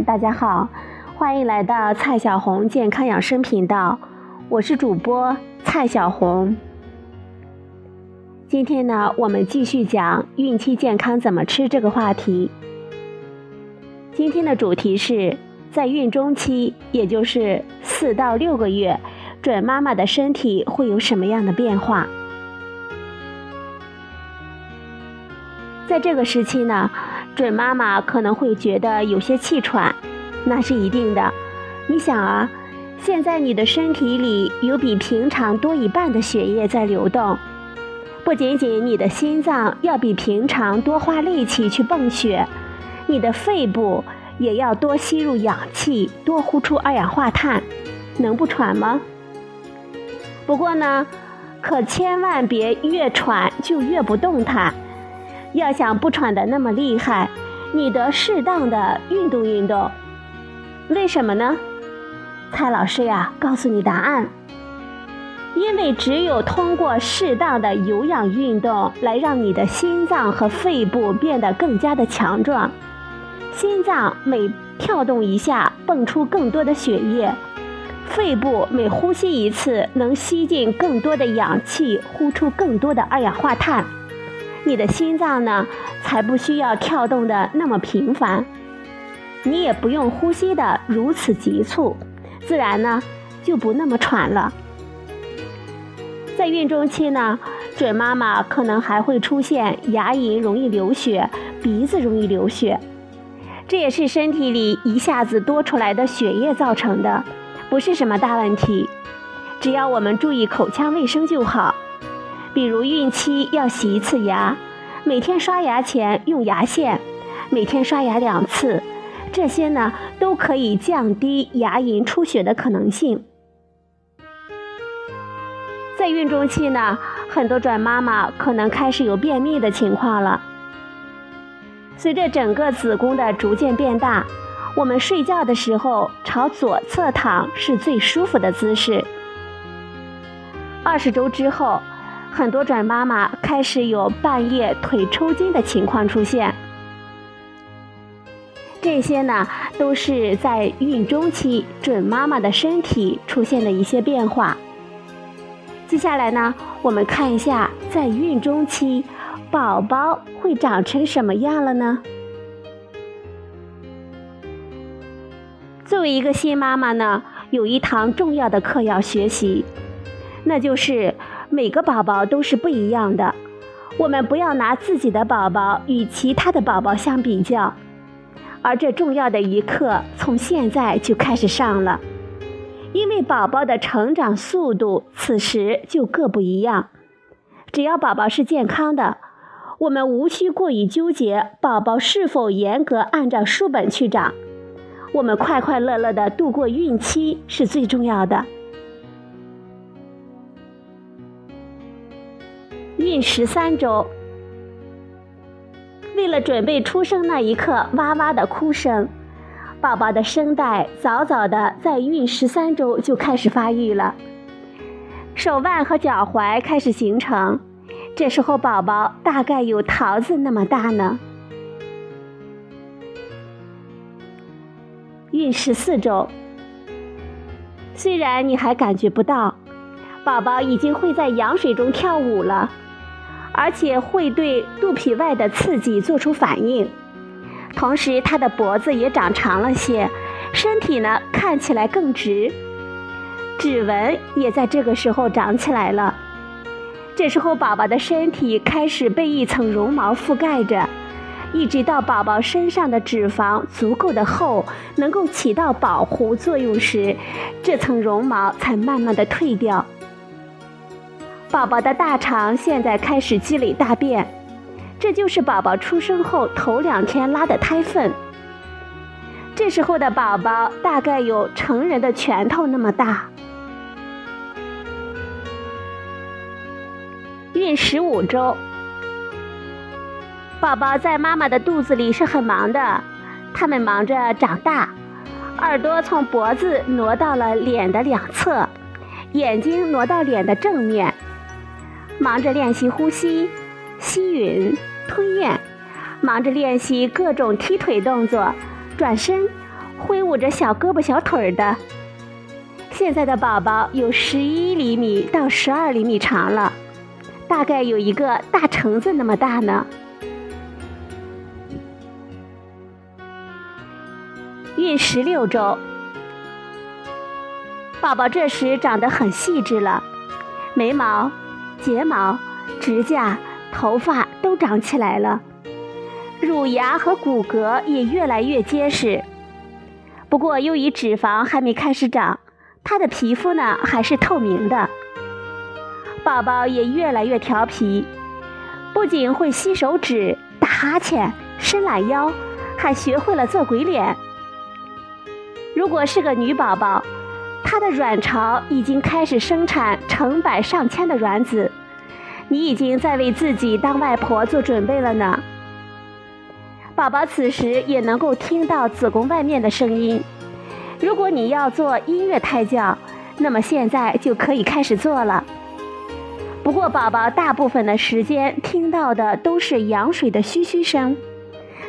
大家好，欢迎来到蔡小红健康养生频道，我是主播蔡小红。今天呢，我们继续讲孕期健康怎么吃这个话题。今天的主题是在孕中期，也就是四到六个月，准妈妈的身体会有什么样的变化？在这个时期呢，准妈妈可能会觉得有些气喘，那是一定的。你想啊，现在你的身体里有比平常多一半的血液在流动，不仅仅你的心脏要比平常多花力气去泵血，你的肺部也要多吸入氧气，多呼出二氧化碳，能不喘吗？不过呢，可千万别越喘就越不动弹。要想不喘的那么厉害，你得适当的运动运动。为什么呢？蔡老师呀，告诉你答案。因为只有通过适当的有氧运动，来让你的心脏和肺部变得更加的强壮。心脏每跳动一下，泵出更多的血液；肺部每呼吸一次，能吸进更多的氧气，呼出更多的二氧化碳。你的心脏呢，才不需要跳动的那么频繁，你也不用呼吸的如此急促，自然呢就不那么喘了。在孕中期呢，准妈妈可能还会出现牙龈容易流血、鼻子容易流血，这也是身体里一下子多出来的血液造成的，不是什么大问题，只要我们注意口腔卫生就好。比如孕期要洗一次牙，每天刷牙前用牙线，每天刷牙两次，这些呢都可以降低牙龈出血的可能性。在孕中期呢，很多准妈妈可能开始有便秘的情况了。随着整个子宫的逐渐变大，我们睡觉的时候朝左侧躺是最舒服的姿势。二十周之后。很多准妈妈开始有半夜腿抽筋的情况出现，这些呢都是在孕中期准妈妈的身体出现的一些变化。接下来呢，我们看一下在孕中期宝宝会长成什么样了呢？作为一个新妈妈呢，有一堂重要的课要学习，那就是。每个宝宝都是不一样的，我们不要拿自己的宝宝与其他的宝宝相比较，而这重要的一课从现在就开始上了，因为宝宝的成长速度此时就各不一样。只要宝宝是健康的，我们无需过于纠结宝宝是否严格按照书本去长，我们快快乐乐的度过孕期是最重要的。孕十三周，为了准备出生那一刻哇哇的哭声，宝宝的声带早早的在孕十三周就开始发育了，手腕和脚踝开始形成，这时候宝宝大概有桃子那么大呢。孕十四周，虽然你还感觉不到，宝宝已经会在羊水中跳舞了。而且会对肚皮外的刺激做出反应，同时他的脖子也长长了些，身体呢看起来更直，指纹也在这个时候长起来了。这时候宝宝的身体开始被一层绒毛覆盖着，一直到宝宝身上的脂肪足够的厚，能够起到保护作用时，这层绒毛才慢慢的退掉。宝宝的大肠现在开始积累大便，这就是宝宝出生后头两天拉的胎粪。这时候的宝宝大概有成人的拳头那么大。孕十五周，宝宝在妈妈的肚子里是很忙的，他们忙着长大，耳朵从脖子挪到了脸的两侧，眼睛挪到脸的正面。忙着练习呼吸、吸吮、吞咽，忙着练习各种踢腿动作，转身，挥舞着小胳膊小腿儿的。现在的宝宝有十一厘米到十二厘米长了，大概有一个大橙子那么大呢。孕十六周，宝宝这时长得很细致了，眉毛、睫毛、指甲、头发都长起来了，乳牙和骨骼也越来越结实。不过由于脂肪还没开始长，他的皮肤呢还是透明的。宝宝也越来越调皮，不仅会吸手指、打哈欠、伸懒腰，还学会了做鬼脸。如果是个女宝宝，她的卵巢已经开始生产成百上千的卵子，你已经在为自己当外婆做准备了呢。宝宝此时也能够听到子宫外面的声音。如果你要做音乐胎教，那么现在就可以开始做了。不过，宝宝大部分的时间听到的都是羊水的嘘嘘声。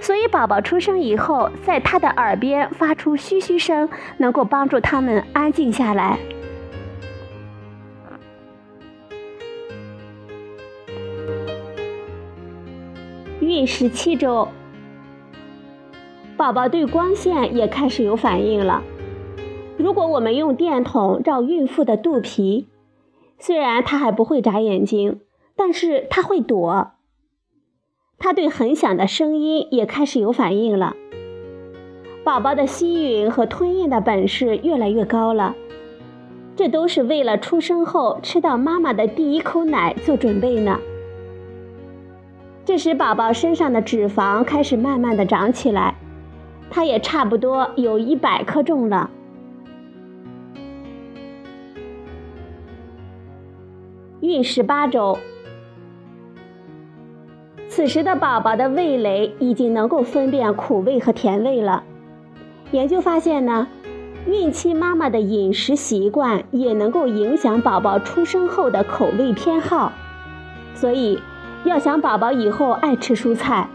所以，宝宝出生以后，在他的耳边发出嘘嘘声，能够帮助他们安静下来。孕十七周，宝宝对光线也开始有反应了。如果我们用电筒照孕妇的肚皮，虽然她还不会眨眼睛，但是她会躲。他对很响的声音也开始有反应了。宝宝的吸吮和吞咽的本事越来越高了，这都是为了出生后吃到妈妈的第一口奶做准备呢。这时，宝宝身上的脂肪开始慢慢的长起来，他也差不多有一百克重了。孕十八周。此时的宝宝的味蕾已经能够分辨苦味和甜味了。研究发现呢，孕期妈妈的饮食习惯也能够影响宝宝出生后的口味偏好。所以，要想宝宝以后爱吃蔬菜，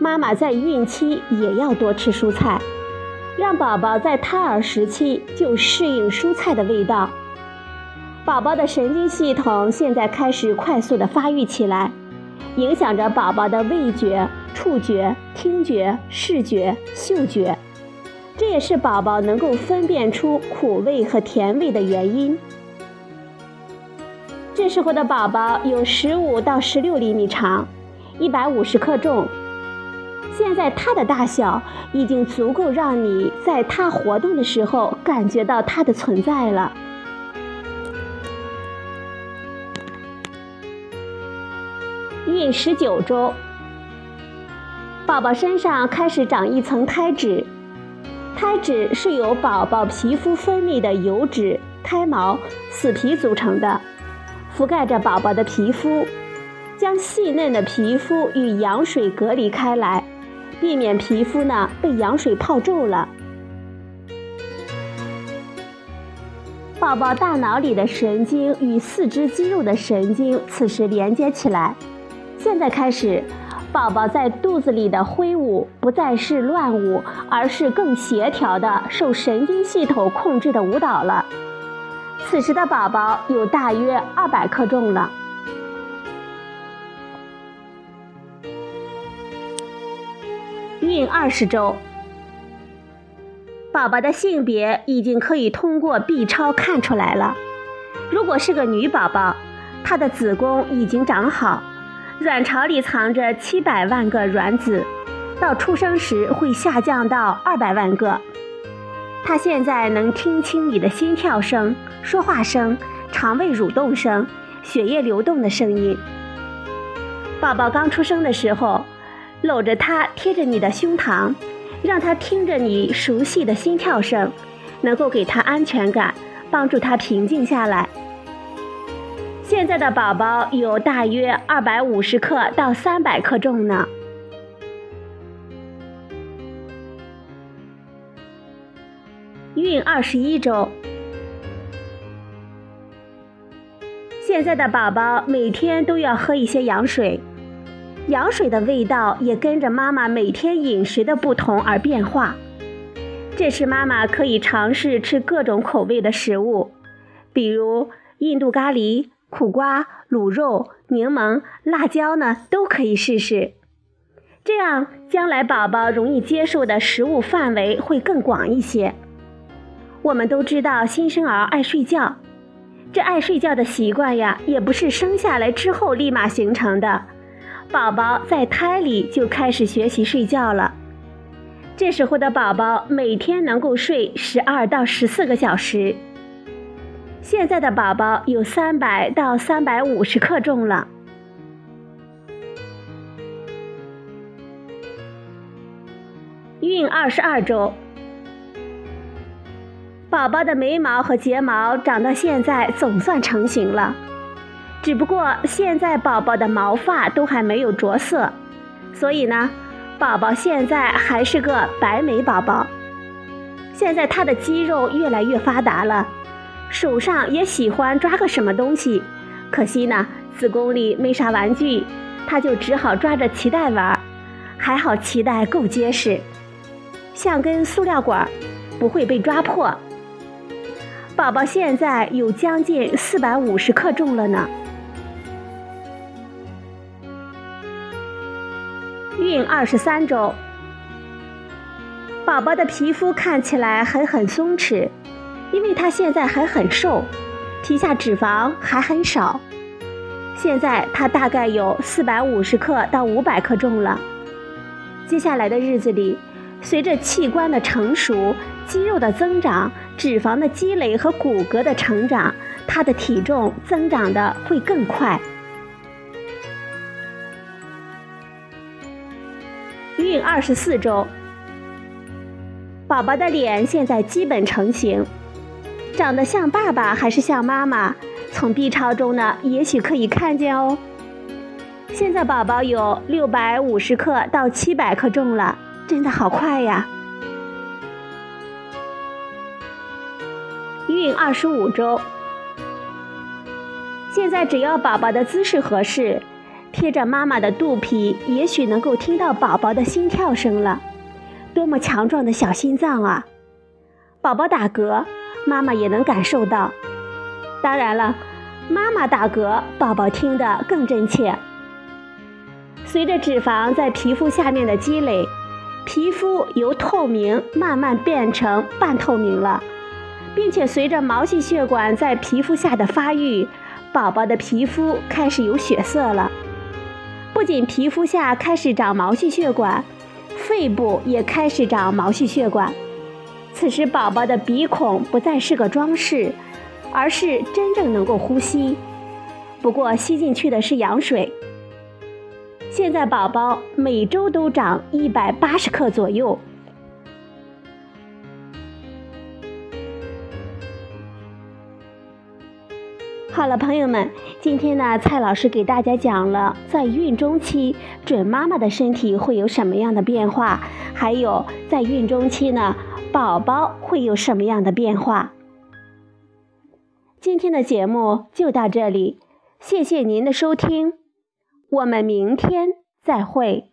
妈妈在孕期也要多吃蔬菜，让宝宝在胎儿时期就适应蔬菜的味道。宝宝的神经系统现在开始快速的发育起来。影响着宝宝的味觉、触觉、听觉、视觉、嗅觉，这也是宝宝能够分辨出苦味和甜味的原因。这时候的宝宝有十五到十六厘米长，一百五十克重。现在它的大小已经足够让你在它活动的时候感觉到它的存在了。孕十九周，宝宝身上开始长一层胎脂，胎脂是由宝宝皮肤分泌的油脂、胎毛、死皮组成的，覆盖着宝宝的皮肤，将细嫩的皮肤与羊水隔离开来，避免皮肤呢被羊水泡皱了。宝宝大脑里的神经与四肢肌肉的神经此时连接起来。现在开始，宝宝在肚子里的挥舞不再是乱舞，而是更协调的、受神经系统控制的舞蹈了。此时的宝宝有大约二百克重了。孕二十周，宝宝的性别已经可以通过 B 超看出来了。如果是个女宝宝，她的子宫已经长好。卵巢里藏着七百万个卵子，到出生时会下降到二百万个。他现在能听清你的心跳声、说话声、肠胃蠕动声、血液流动的声音。宝宝刚出生的时候，搂着他贴着你的胸膛，让他听着你熟悉的心跳声，能够给他安全感，帮助他平静下来。现在的宝宝有大约二百五十克到三百克重呢。孕二十一周，现在的宝宝每天都要喝一些羊水，羊水的味道也跟着妈妈每天饮食的不同而变化。这时妈妈可以尝试吃各种口味的食物，比如印度咖喱、苦瓜、卤肉、柠檬、辣椒呢，都可以试试。这样，将来宝宝容易接受的食物范围会更广一些。我们都知道新生儿爱睡觉，这爱睡觉的习惯呀，也不是生下来之后立马形成的。宝宝在胎里就开始学习睡觉了，这时候的宝宝每天能够睡十二到十四个小时。现在的宝宝有三百到三百五十克重了。孕二十二周，宝宝的眉毛和睫毛长到现在总算成型了，只不过现在宝宝的毛发都还没有着色，所以呢，宝宝现在还是个白眉宝宝。现在他的肌肉越来越发达了，手上也喜欢抓个什么东西，可惜呢，子宫里没啥玩具，他就只好抓着脐带玩，还好脐带够结实。像根塑料管，不会被抓破。宝宝现在有将近四百五十克重了呢。孕二十三周，宝宝的皮肤看起来还很松弛，因为他现在还很瘦，皮下脂肪还很少。现在他大概有四百五十克到五百克重了。接下来的日子里。随着器官的成熟、肌肉的增长、脂肪的积累和骨骼的成长，他的体重增长的会更快。孕二十四周，宝宝的脸现在基本成型，长得像爸爸还是像妈妈？从 B 超中呢，也许可以看见哦。现在宝宝有六百五十克到七百克重了。真的好快呀！孕二十五周，现在只要宝宝的姿势合适，贴着妈妈的肚皮，也许能够听到宝宝的心跳声了。多么强壮的小心脏啊！宝宝打嗝，妈妈也能感受到。当然了，妈妈打嗝，宝宝听得更真切。随着脂肪在皮肤下面的积累。皮肤由透明慢慢变成半透明了，并且随着毛细血管在皮肤下的发育，宝宝的皮肤开始有血色了。不仅皮肤下开始长毛细血管，肺部也开始长毛细血管。此时，宝宝的鼻孔不再是个装饰，而是真正能够呼吸。不过，吸进去的是羊水。现在宝宝每周都长一百八十克左右。好了，朋友们，今天呢，蔡老师给大家讲了在孕中期准妈妈的身体会有什么样的变化，还有在孕中期呢，宝宝会有什么样的变化。今天的节目就到这里，谢谢您的收听。我们明天再会。